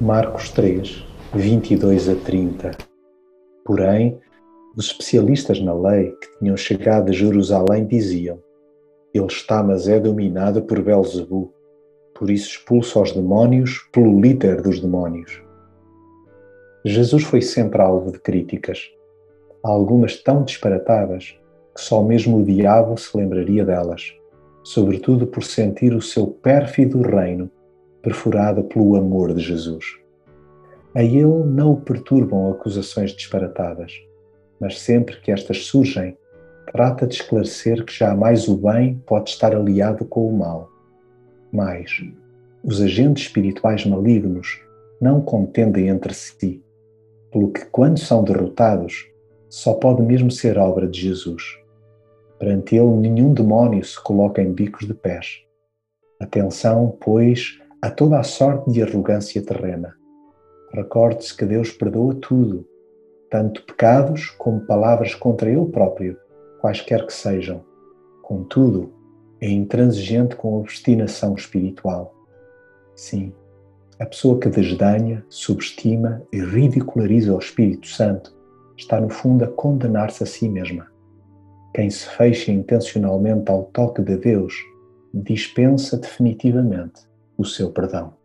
Marcos 3, 22 a 30. Porém, os especialistas na lei que tinham chegado de Jerusalém diziam: Ele está, mas é dominado por Belzebu, por isso expulsa os demónios pelo líder dos demónios. Jesus foi sempre alvo de críticas, algumas tão disparatadas que só mesmo o diabo se lembraria delas, sobretudo por sentir o seu pérfido reino perfurada pelo amor de Jesus. A ele não o perturbam acusações disparatadas, mas sempre que estas surgem, trata de esclarecer que jamais o bem pode estar aliado com o mal. Mas os agentes espirituais malignos não contendem entre si, pelo que, quando são derrotados, só pode mesmo ser obra de Jesus. Perante ele, nenhum demónio se coloca em bicos de pés. Atenção, pois, a toda a sorte de arrogância terrena. Recorde-se que Deus perdoa tudo, tanto pecados como palavras contra Ele próprio, quaisquer que sejam. Contudo, é intransigente com a obstinação espiritual. Sim, a pessoa que desdenha, subestima e ridiculariza o Espírito Santo está, no fundo, a condenar-se a si mesma. Quem se fecha intencionalmente ao toque de Deus dispensa definitivamente o seu perdão.